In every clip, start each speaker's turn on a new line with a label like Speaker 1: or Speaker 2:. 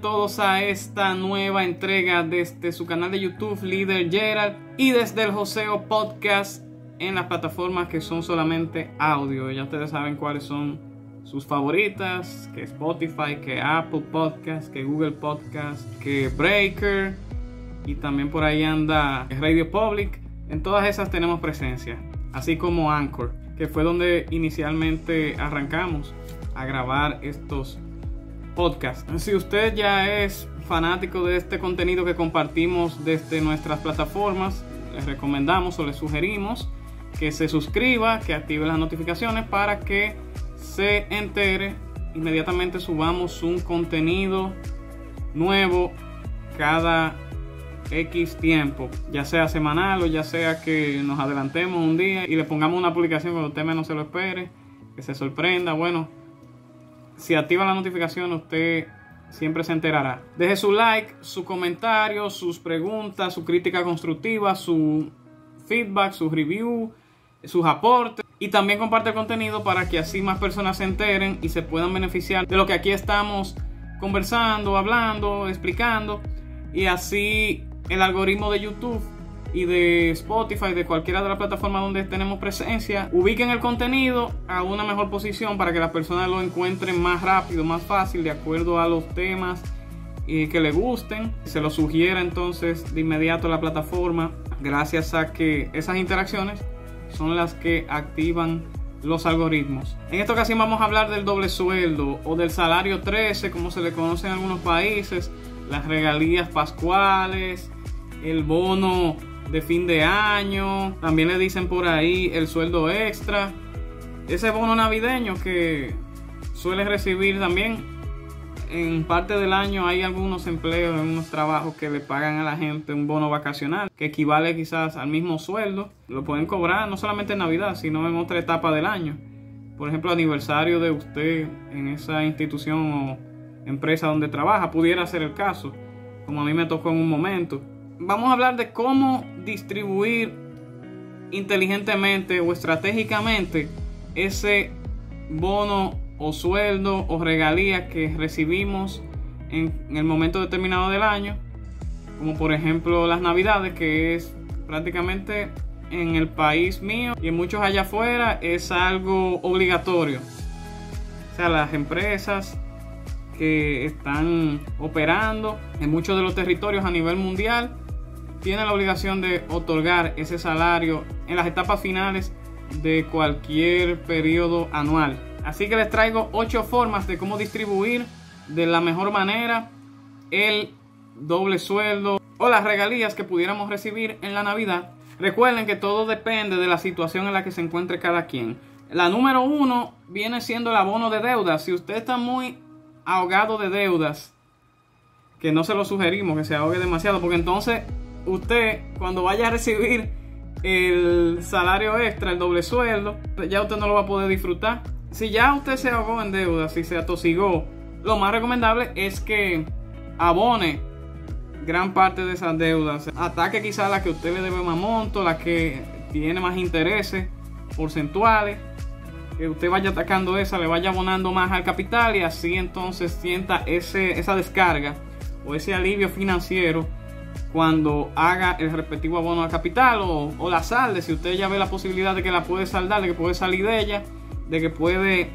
Speaker 1: Todos a esta nueva entrega desde su canal de YouTube Líder Gerald y desde el Joseo Podcast en las plataformas que son solamente audio. Ya ustedes saben cuáles son sus favoritas, que Spotify, que Apple Podcast, que Google Podcast, que Breaker y también por ahí anda Radio Public. En todas esas tenemos presencia, así como Anchor, que fue donde inicialmente arrancamos a grabar estos podcast. Si usted ya es fanático de este contenido que compartimos desde nuestras plataformas, les recomendamos o les sugerimos que se suscriba, que active las notificaciones para que se entere inmediatamente subamos un contenido nuevo cada X tiempo, ya sea semanal o ya sea que nos adelantemos un día y le pongamos una publicación cuando usted menos se lo espere, que se sorprenda. Bueno, si activa la notificación, usted siempre se enterará. Deje su like, su comentario, sus preguntas, su crítica constructiva, su feedback, su review, sus aportes. Y también comparte el contenido para que así más personas se enteren y se puedan beneficiar de lo que aquí estamos conversando, hablando, explicando. Y así el algoritmo de YouTube y de Spotify, de cualquiera de las plataformas donde tenemos presencia, ubiquen el contenido a una mejor posición para que las personas lo encuentren más rápido, más fácil, de acuerdo a los temas eh, que le gusten. Se lo sugiera entonces de inmediato a la plataforma, gracias a que esas interacciones son las que activan los algoritmos. En esta ocasión vamos a hablar del doble sueldo o del salario 13, como se le conoce en algunos países, las regalías pascuales, el bono de fin de año, también le dicen por ahí el sueldo extra, ese bono navideño que suele recibir también. En parte del año hay algunos empleos, unos trabajos que le pagan a la gente un bono vacacional que equivale quizás al mismo sueldo. Lo pueden cobrar no solamente en Navidad, sino en otra etapa del año. Por ejemplo, aniversario de usted en esa institución o empresa donde trabaja, pudiera ser el caso, como a mí me tocó en un momento vamos a hablar de cómo distribuir inteligentemente o estratégicamente ese bono o sueldo o regalía que recibimos en, el momento determinado del año, como por ejemplo las navidades, que es prácticamente en el país mío y en muchos allá afuera es algo obligatorio. O sea, las empresas que están operando en muchos de los territorios a nivel mundial tiene la obligación de otorgar ese salario en las etapas finales de cualquier periodo anual. Así que les traigo 8 formas de cómo distribuir de la mejor manera el doble sueldo o las regalías que pudiéramos recibir en la Navidad. Recuerden que todo depende de la situación en la que se encuentre cada quien. La número uno viene siendo el abono de deudas. Si usted está muy ahogado de deudas, que no se lo sugerimos que se ahogue demasiado, porque entonces usted cuando vaya a recibir el salario extra, el doble sueldo, ya usted no lo va a poder disfrutar. Si ya usted se ahogó en deuda, si se atosigó, lo más recomendable es que abone gran parte de esas deudas. Ataque quizás la que usted le debe más monto, la que tiene más intereses porcentuales. Que usted vaya atacando esa, le vaya abonando más al capital y así entonces sienta ese, esa descarga o ese alivio financiero cuando haga el respectivo abono a capital o, la salde, si usted ya ve la posibilidad de que la puede saldar, de que puede salir de ella, de que puede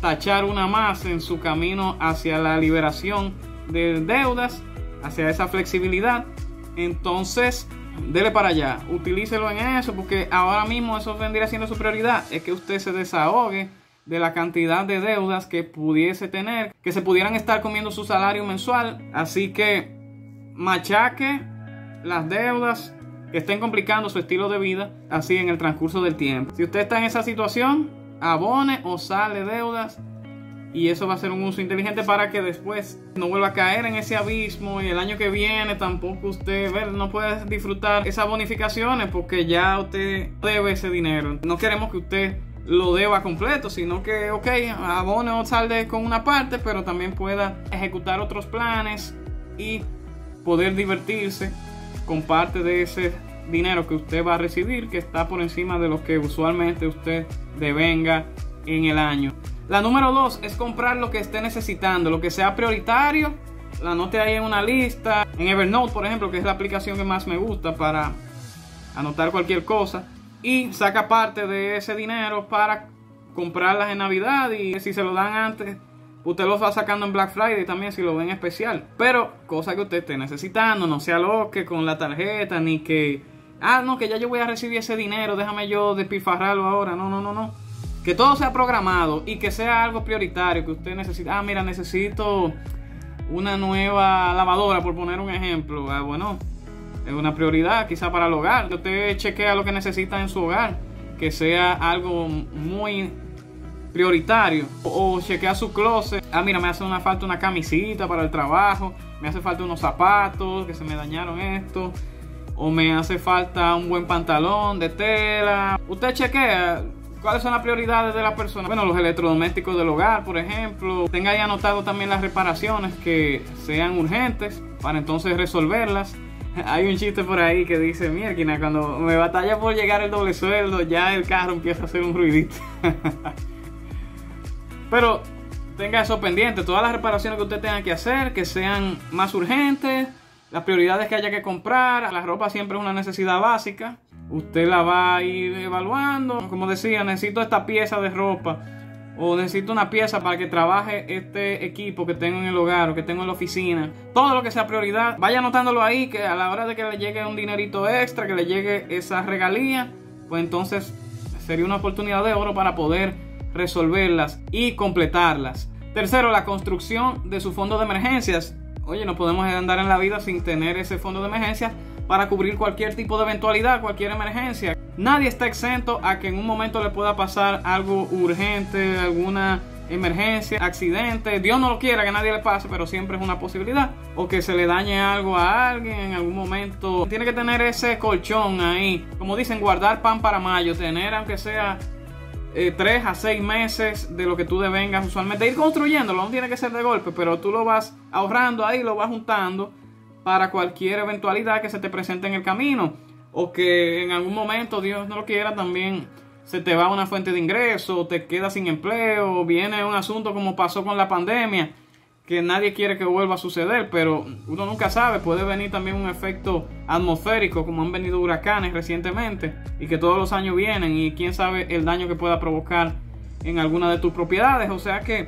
Speaker 1: tachar una más en su camino hacia la liberación de deudas, hacia esa flexibilidad, entonces dele para allá, utilícelo en eso, porque ahora mismo eso vendría siendo su prioridad, es que usted se desahogue de la cantidad de deudas que pudiese tener, que se pudieran estar comiendo su salario mensual, así que machaque las deudas estén complicando su estilo de vida así en el transcurso del tiempo. Si usted está en esa situación, abone o sale deudas y eso va a ser un uso inteligente para que después no vuelva a caer en ese abismo y el año que viene tampoco usted no puede disfrutar esas bonificaciones porque ya usted debe ese dinero. No queremos que usted lo deba completo, sino que, ok, abone o salde con una parte, pero también pueda ejecutar otros planes y poder divertirse con parte de ese dinero que usted va a recibir que está por encima de lo que usualmente usted devenga en el año. La número dos es comprar lo que esté necesitando, lo que sea prioritario la anote ahí en una lista, en Evernote por ejemplo, que es la aplicación que más me gusta para anotar cualquier cosa y saca parte de ese dinero para comprarlas en Navidad y si se lo dan antes, usted lo va sacando en Black Friday también si lo ven especial. Pero cosa que usted esté necesitando, no sea loque con la tarjeta ni que, ah, no, que ya yo voy a recibir ese dinero, déjame yo despifarrarlo ahora. No, no, no, no. Que todo sea programado y que sea algo prioritario que usted necesita. Ah, mira, necesito una nueva lavadora, por poner un ejemplo. Ah, bueno, es una prioridad quizá para el hogar. Usted chequea lo que necesita en su hogar, que sea algo muy prioritario. O, chequea su closet. Ah, mira, me hace una falta una camisita para el trabajo. Me hace falta unos zapatos que se me dañaron esto. O me hace falta un buen pantalón de tela. Usted chequea ¿Cuáles son las prioridades de la persona? Bueno, los electrodomésticos del hogar, por ejemplo. Tenga ahí anotado también las reparaciones que sean urgentes para entonces resolverlas. Hay un chiste por ahí que dice, mierda, cuando me batalla por llegar el doble sueldo, ya el carro empieza a hacer un ruidito. Pero tenga eso pendiente, todas las reparaciones que usted tenga que hacer, que sean más urgentes, las prioridades que haya que comprar, la ropa siempre es una necesidad básica, usted la va a ir evaluando, como decía, necesito esta pieza de ropa o necesito una pieza para que trabaje este equipo que tengo en el hogar o que tengo en la oficina. Todo lo que sea prioridad, vaya anotándolo ahí que a la hora de que le llegue un dinerito extra, que le llegue esa regalía, pues entonces sería una oportunidad de oro para poder resolverlas y completarlas. Tercero, la construcción de su fondo de emergencias. Oye, no podemos andar en la vida sin tener ese fondo de emergencias para cubrir cualquier tipo de eventualidad, cualquier emergencia. Nadie está exento a que en un momento le pueda pasar algo urgente, alguna emergencia, accidente. Dios no lo quiera que nadie le pase, pero siempre es una posibilidad. O que se le dañe algo a alguien en algún momento. Tiene que tener ese colchón ahí. Como dicen, guardar pan para mayo. Tener, aunque sea eh, tres a seis meses de lo que tú devengas usualmente. Ir construyéndolo, no tiene que ser de golpe, pero tú lo vas ahorrando ahí, lo vas juntando para cualquier eventualidad que se te presente en el camino o que en algún momento, Dios no lo quiera, también se te va una fuente de ingreso, te quedas sin empleo, viene un asunto como pasó con la pandemia, que nadie quiere que vuelva a suceder, pero uno nunca sabe, puede venir también un efecto atmosférico, como han venido huracanes recientemente, y que todos los años vienen, y quién sabe el daño que pueda provocar en alguna de tus propiedades, o sea que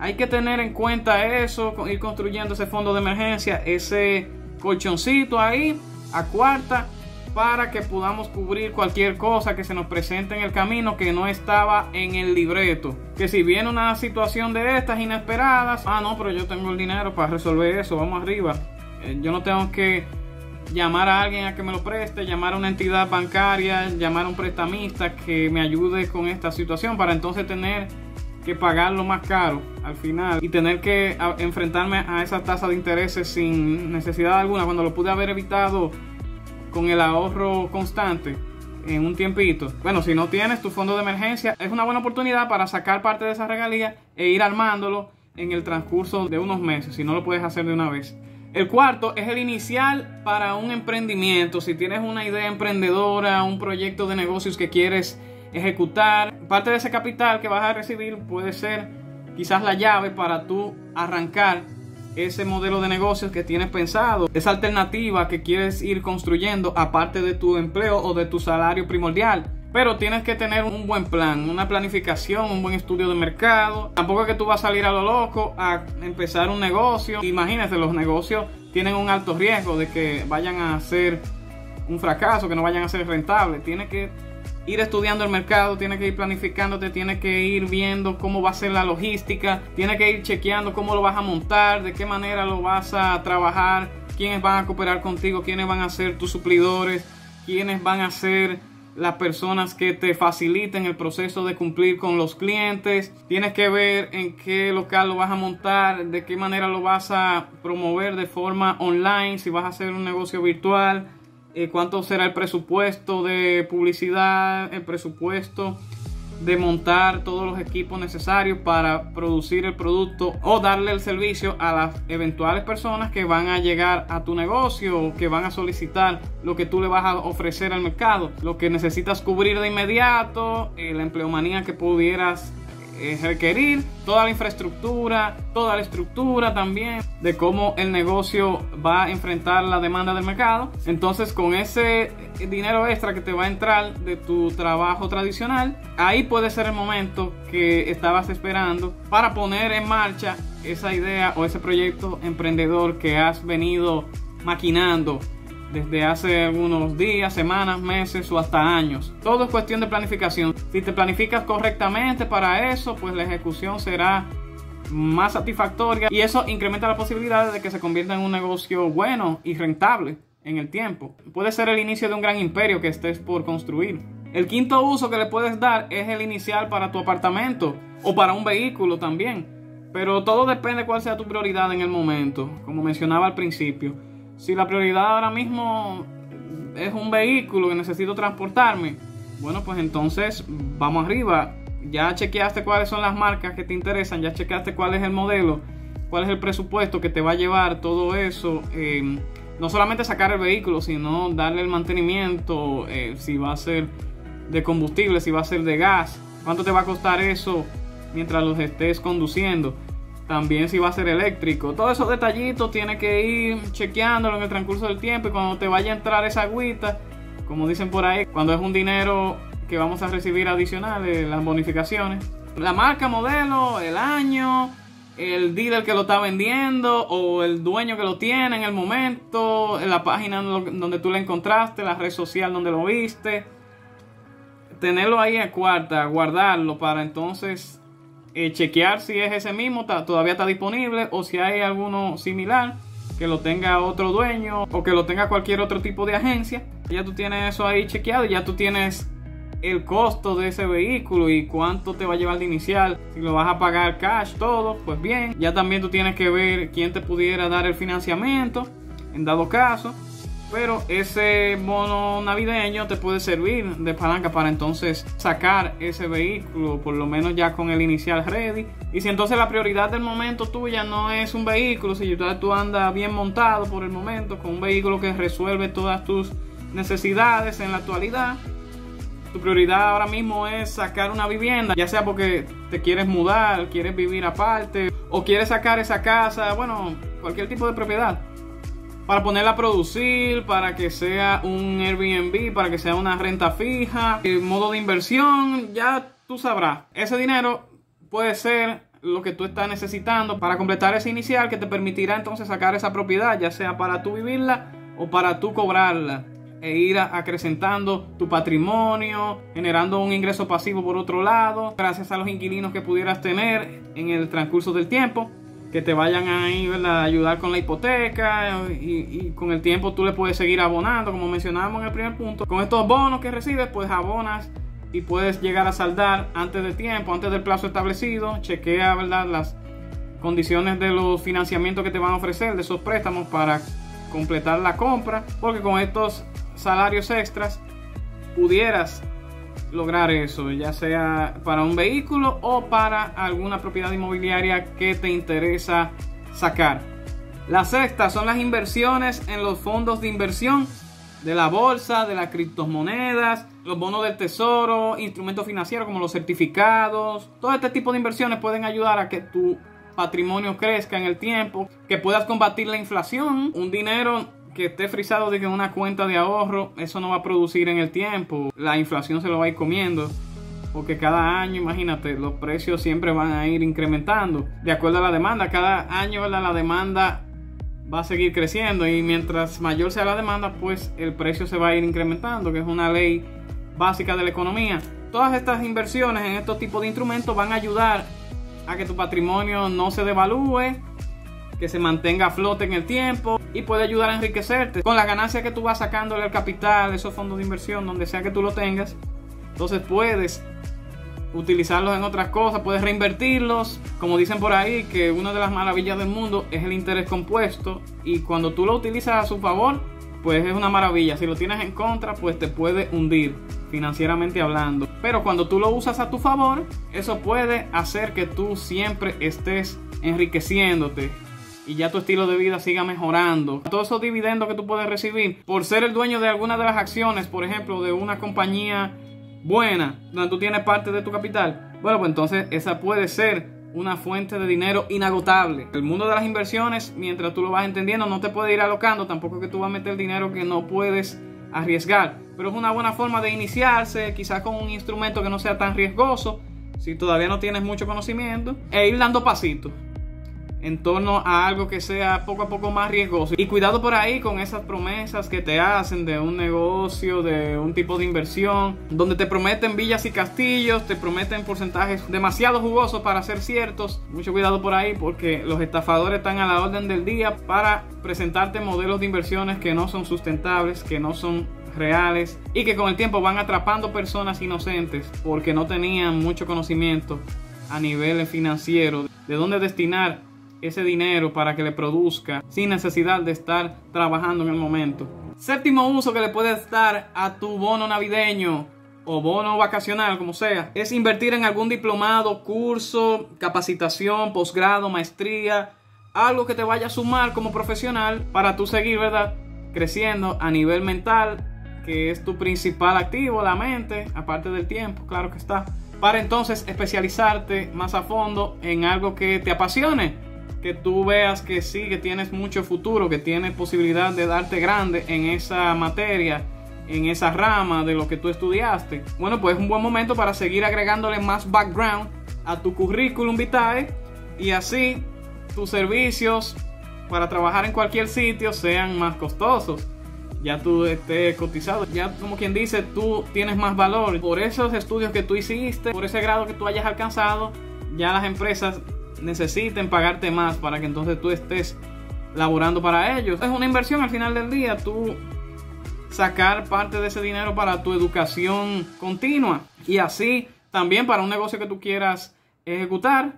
Speaker 1: hay que tener en cuenta eso, ir construyendo ese fondo de emergencia, ese colchoncito ahí a cuarta para que podamos cubrir cualquier cosa que se nos presente en el camino que no estaba en el libreto. Que si viene una situación de estas inesperadas, ah no, pero yo tengo el dinero para resolver eso, vamos arriba. Eh, yo no tengo que llamar a alguien a que me lo preste, llamar a una entidad bancaria, llamar a un prestamista que me ayude con esta situación para entonces tener que pagar lo más caro al final y tener que enfrentarme a esa tasa de intereses sin necesidad alguna cuando lo pude haber evitado con el ahorro constante en un tiempito. Bueno, si no tienes tu fondo de emergencia, es una buena oportunidad para sacar parte de esa regalía e ir armándolo en el transcurso de unos meses, si no lo puedes hacer de una vez. El cuarto es el inicial para un emprendimiento. Si tienes una idea emprendedora, un proyecto de negocios que quieres ejecutar. Parte de ese capital que vas a recibir puede ser quizás la llave para tú arrancar ese modelo de negocios que tienes pensado, esa alternativa que quieres ir construyendo aparte de tu empleo o de tu salario primordial. Pero tienes que tener un buen plan, una planificación, un buen estudio de mercado. Tampoco es que tú vas a salir a lo loco a empezar un negocio. Imagínate, los negocios tienen un alto riesgo de que vayan a ser un fracaso, que no vayan a ser rentables. Tienes que ir estudiando el mercado, tiene que ir planificándote, tiene que ir viendo cómo va a ser la logística, tiene que ir chequeando cómo lo vas a montar, de qué manera lo vas a trabajar, quiénes van a cooperar contigo, quiénes van a ser tus suplidores, quiénes van a ser las personas que te faciliten el proceso de cumplir con los clientes. Tienes que ver en qué local lo vas a montar, de qué manera lo vas a promover de forma online, si vas a hacer un negocio virtual cuánto será el presupuesto de publicidad, el presupuesto de montar todos los equipos necesarios para producir el producto o darle el servicio a las eventuales personas que van a llegar a tu negocio o que van a solicitar lo que tú le vas a ofrecer al mercado, lo que necesitas cubrir de inmediato, eh, la empleomanía que pudieras eh, requerir toda la infraestructura, toda la estructura también de cómo el negocio va a enfrentar la demanda del mercado. Entonces con ese dinero extra que te va a entrar de tu trabajo tradicional, ahí puede ser el momento que estabas esperando para poner en marcha esa idea o ese proyecto emprendedor que has venido maquinando desde hace algunos días, semanas, meses o hasta años. Todo es cuestión de planificación. Si te planificas correctamente para eso, pues la ejecución será más satisfactoria y eso incrementa la posibilidad de que se convierta en un negocio bueno y rentable en el tiempo. Puede ser el inicio de un gran imperio que estés por construir. El quinto uso que le puedes dar es el inicial para tu apartamento o para un vehículo también. Pero todo depende de cuál sea tu prioridad en el momento, como mencionaba al principio. Si la prioridad ahora mismo es un vehículo que necesito transportarme, bueno, pues entonces vamos arriba. Ya chequeaste cuáles son las marcas que te interesan, ya chequeaste cuál es el modelo, cuál es el presupuesto que te va a llevar todo eso. Eh, no solamente sacar el vehículo, sino darle el mantenimiento, eh, si va a ser de combustible, si va a ser de gas, cuánto te va a costar eso mientras los estés conduciendo también si va a ser eléctrico. Todos esos detallitos tienes que ir chequeándolo en el transcurso del tiempo y cuando te vaya a entrar esa agüita, como dicen por ahí, cuando es un dinero que vamos a recibir adicional, las bonificaciones. La marca, modelo, el año, el dealer que lo está vendiendo o el dueño que lo tiene en el momento, en la página donde tú lo encontraste, la red social donde lo viste. Tenerlo ahí en cuarta, guardarlo para entonces eh, chequear si es ese mismo, todavía está disponible o si hay alguno similar que lo tenga otro dueño o que lo tenga cualquier otro tipo de agencia. Ya tú tienes eso ahí chequeado y ya tú tienes el costo de ese vehículo y cuánto te va a llevar de inicial, si lo vas a pagar cash, todo, pues bien. Ya también tú tienes que ver quién te pudiera dar el financiamiento en dado caso. Pero ese bono navideño te puede servir de palanca para entonces sacar ese vehículo, por lo menos ya con el inicial ready. Y si entonces la prioridad del momento tuya no es un vehículo, si tú andas bien montado por el momento, con un vehículo que resuelve todas tus necesidades en la actualidad, tu prioridad ahora mismo es sacar una vivienda, ya sea porque te quieres mudar, quieres vivir aparte o quieres sacar esa casa, bueno, cualquier tipo de propiedad para ponerla a producir, para que sea un Airbnb, para que sea una renta fija, el modo de inversión, ya tú sabrás. Ese dinero puede ser lo que tú estás necesitando para completar ese inicial que te permitirá entonces sacar esa propiedad, ya sea para tú vivirla o para tú cobrarla e ir acrecentando tu patrimonio, generando un ingreso pasivo por otro lado, gracias a los inquilinos que pudieras tener en el transcurso del tiempo que te vayan ahí ayudar con la hipoteca y, con el tiempo tú le puedes seguir abonando, como mencionábamos en el primer punto. Con estos bonos que recibes, pues abonas y puedes llegar a saldar antes de tiempo, antes del plazo establecido. Chequea ¿verdad? las condiciones de los financiamientos que te van a ofrecer, de esos préstamos para completar la compra, porque con estos salarios extras pudieras lograr eso, ya sea para un vehículo o para alguna propiedad inmobiliaria que te interesa sacar. La sexta son las inversiones en los fondos de inversión de la bolsa, de las criptomonedas, los bonos del tesoro, instrumentos financieros como los certificados. Todo este tipo de inversiones pueden ayudar a que tu patrimonio crezca en el tiempo, que puedas combatir la inflación. Un dinero que esté frisado de que una cuenta de ahorro, eso no va a producir en el tiempo. La inflación se lo va a ir comiendo. Porque cada año, imagínate, los precios siempre van a ir incrementando. De acuerdo a la demanda, cada año la demanda va a seguir creciendo. Y mientras mayor sea la demanda, pues el precio se va a ir incrementando, que es una ley básica de la economía. Todas estas inversiones en estos tipos de instrumentos van a ayudar a que tu patrimonio no se devalúe que se mantenga a flote en el tiempo y puede ayudar a enriquecerte. Con la ganancia que tú vas sacándole al capital, esos fondos de inversión, donde sea que tú lo tengas, entonces puedes utilizarlos en otras cosas, puedes reinvertirlos. Como dicen por ahí, que una de las maravillas del mundo es el interés compuesto y cuando tú lo utilizas a su favor, pues es una maravilla. Si lo tienes en contra, pues te puede hundir financieramente hablando. Pero cuando tú lo usas a tu favor, eso puede hacer que tú siempre estés enriqueciéndote, y ya tu estilo de vida siga mejorando. Todos esos dividendos que tú puedes recibir por ser el dueño de alguna de las acciones, por ejemplo, de una compañía buena, donde tú tienes parte de tu capital, bueno, pues entonces esa puede ser una fuente de dinero inagotable. El mundo de las inversiones, mientras tú lo vas entendiendo, no te puede ir alocando, tampoco que tú vas a meter dinero que no puedes arriesgar. Pero es una buena forma de iniciarse, quizás con un instrumento que no sea tan riesgoso, si todavía no tienes mucho conocimiento, e ir dando pasitos en torno a algo que sea poco a poco más riesgoso. Y cuidado por ahí con esas promesas que te hacen de un negocio, de un tipo de inversión, donde te prometen villas y castillos, te prometen porcentajes demasiado jugosos para ser ciertos. Mucho cuidado por ahí porque los estafadores están a la orden del día para presentarte modelos de inversiones que no son sustentables, que no son reales y que con el tiempo van atrapando personas inocentes porque no tenían mucho conocimiento a nivel financiero de dónde destinar ese dinero para que le produzca sin necesidad de estar trabajando en el momento. Séptimo uso que le puedes dar a tu bono navideño o bono vacacional, como sea, es invertir en algún diplomado, curso, capacitación, posgrado, maestría, algo que te vaya a sumar como profesional para tú seguir, ¿verdad? Creciendo a nivel mental, que es tu principal activo, la mente, aparte del tiempo, claro que está. Para entonces especializarte más a fondo en algo que te apasione que tú veas que sí, que tienes mucho futuro, que tienes posibilidad de darte grande en esa materia, en esa rama de lo que tú estudiaste. Bueno, pues es un buen momento para seguir agregándole más background a tu currículum vitae y así tus servicios para trabajar en cualquier sitio sean más costosos. Ya tú estés cotizado, ya como quien dice, tú tienes más valor. Por esos estudios que tú hiciste, por ese grado que tú hayas alcanzado, ya las empresas necesiten pagarte más para que entonces tú estés laborando para ellos. Es una inversión al final del día, tú sacar parte de ese dinero para tu educación continua y así también para un negocio que tú quieras ejecutar,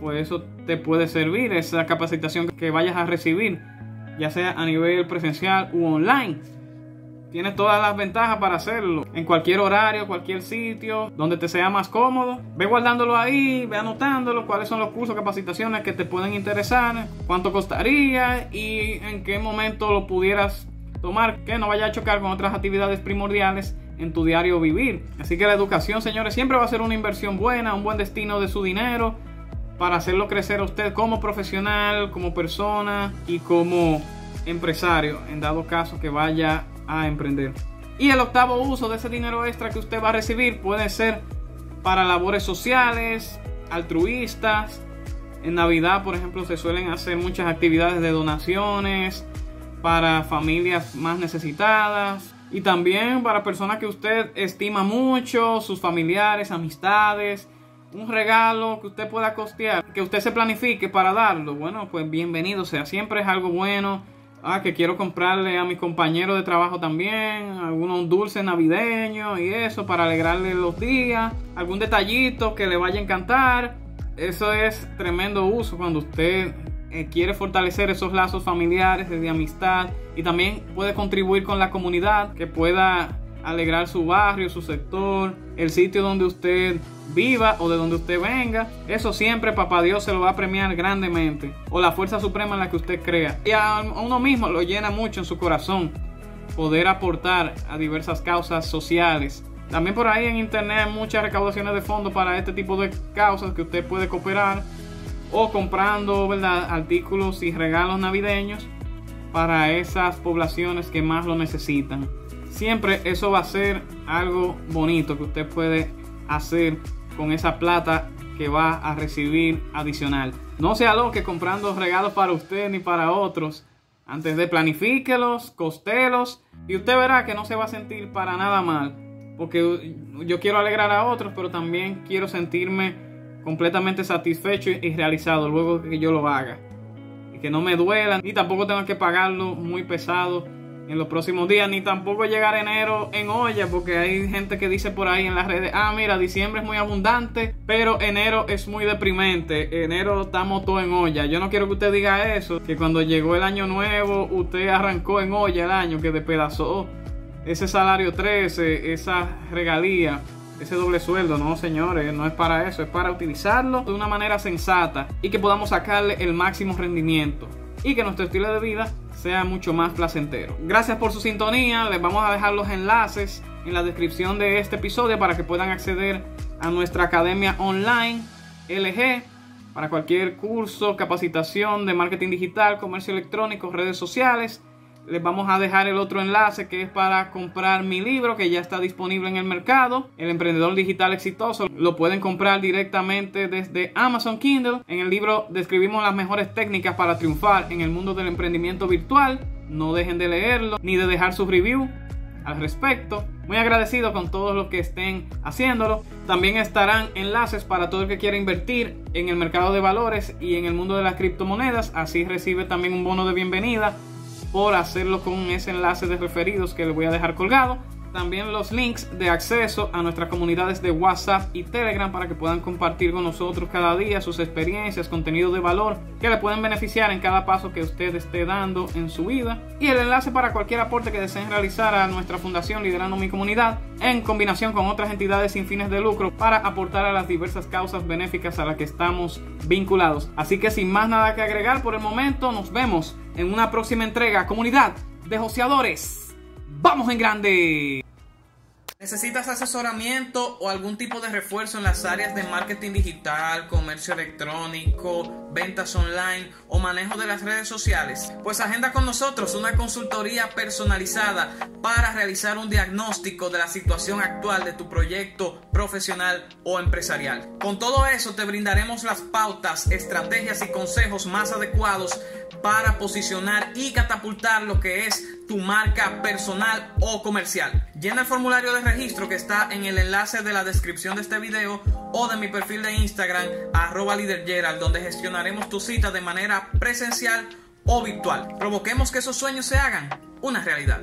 Speaker 1: pues eso te puede servir, esa capacitación que vayas a recibir, ya sea a nivel presencial u online. Tienes todas las ventajas para hacerlo. En cualquier horario, cualquier sitio, donde te sea más cómodo. Ve guardándolo ahí, ve anotándolo, cuáles son los cursos, capacitaciones que te pueden interesar, cuánto costaría y en qué momento lo pudieras tomar, que no vaya a chocar con otras actividades primordiales en tu diario vivir. Así que la educación, señores, siempre va a ser una inversión buena, un buen destino de su dinero para hacerlo crecer a usted como profesional, como persona y como empresario, en dado caso que vaya a emprender. Y el octavo uso de ese dinero extra que usted va a recibir puede ser para labores sociales, altruistas. En Navidad, por ejemplo, se suelen hacer muchas actividades de donaciones para familias más necesitadas y también para personas que usted estima mucho, sus familiares, amistades. Un regalo que usted pueda costear, que usted se planifique para darlo. Bueno, pues bienvenido sea. Siempre es algo bueno Ah, que quiero comprarle a mis compañeros de trabajo también algunos dulces navideños y eso para alegrarle los días, algún detallito que le vaya a encantar. Eso es tremendo uso cuando usted eh, quiere fortalecer esos lazos familiares de amistad y también puede contribuir con la comunidad que pueda alegrar su barrio, su sector, el sitio donde usted viva o de donde usted venga. Eso siempre papá Dios se lo va a premiar grandemente. O la fuerza suprema en la que usted crea. Y a uno mismo lo llena mucho en su corazón poder aportar a diversas causas sociales. También por ahí en internet hay muchas recaudaciones de fondos para este tipo de causas que usted puede cooperar o comprando ¿verdad? artículos y regalos navideños para esas poblaciones que más lo necesitan siempre eso va a ser algo bonito que usted puede hacer con esa plata que va a recibir adicional. No sea lo que comprando regalos para usted ni para otros. Antes de planifíquelos, costelos y usted verá que no se va a sentir para nada mal. Porque yo quiero alegrar a otros, pero también quiero sentirme completamente satisfecho y realizado luego que yo lo haga. Y que no me duela, ni tampoco tengo que pagarlo muy pesado en los próximos días, ni tampoco llegar enero en olla, porque hay gente que dice por ahí en las redes, ah, mira, diciembre es muy abundante, pero enero es muy deprimente, enero estamos todo en olla. Yo no quiero que usted diga eso, que cuando llegó el año nuevo, usted arrancó en olla el año, que despedazó ese salario 13, esa regalía. Ese doble sueldo, no señores, no es para eso, es para utilizarlo de una manera sensata y que podamos sacarle el máximo rendimiento y que nuestro estilo de vida sea mucho más placentero. Gracias por su sintonía, les vamos a dejar los enlaces en la descripción de este episodio para que puedan acceder a nuestra academia online LG para cualquier curso, capacitación de marketing digital, comercio electrónico, redes sociales. Les vamos a dejar el otro enlace que es para comprar mi libro que ya está disponible en el mercado. El emprendedor digital exitoso lo pueden comprar directamente desde Amazon Kindle. En el libro describimos las mejores técnicas para triunfar en el mundo del emprendimiento virtual. No dejen de leerlo ni de dejar su review al respecto. Muy agradecido con todos los que estén haciéndolo. También estarán enlaces para todo el que quiera invertir en el mercado de valores y en el mundo de las criptomonedas. Así recibe también un bono de bienvenida por hacerlo con ese enlace de referidos que les voy a dejar colgado también los links de acceso a nuestras comunidades de WhatsApp y Telegram para que puedan compartir con nosotros cada día sus experiencias, contenido de valor que le pueden beneficiar en cada paso que usted esté dando en su vida. Y el enlace para cualquier aporte que deseen realizar a nuestra fundación Liderando mi Comunidad en combinación con otras entidades sin fines de lucro para aportar a las diversas causas benéficas a las que estamos vinculados. Así que sin más nada que agregar por el momento, nos vemos en una próxima entrega. Comunidad de joseadores. ¡Vamos en grande! ¿Necesitas asesoramiento o algún tipo de refuerzo en las áreas de marketing digital, comercio electrónico, ventas online o manejo de las redes sociales? Pues agenda con nosotros una consultoría personalizada para realizar un diagnóstico de la situación actual de tu proyecto profesional o empresarial. Con todo eso te brindaremos las pautas, estrategias y consejos más adecuados para posicionar y catapultar lo que es tu marca personal o comercial. Llena el formulario de registro que está en el enlace de la descripción de este video o de mi perfil de Instagram arroba donde gestionaremos tu cita de manera presencial o virtual. Provoquemos que esos sueños se hagan una realidad.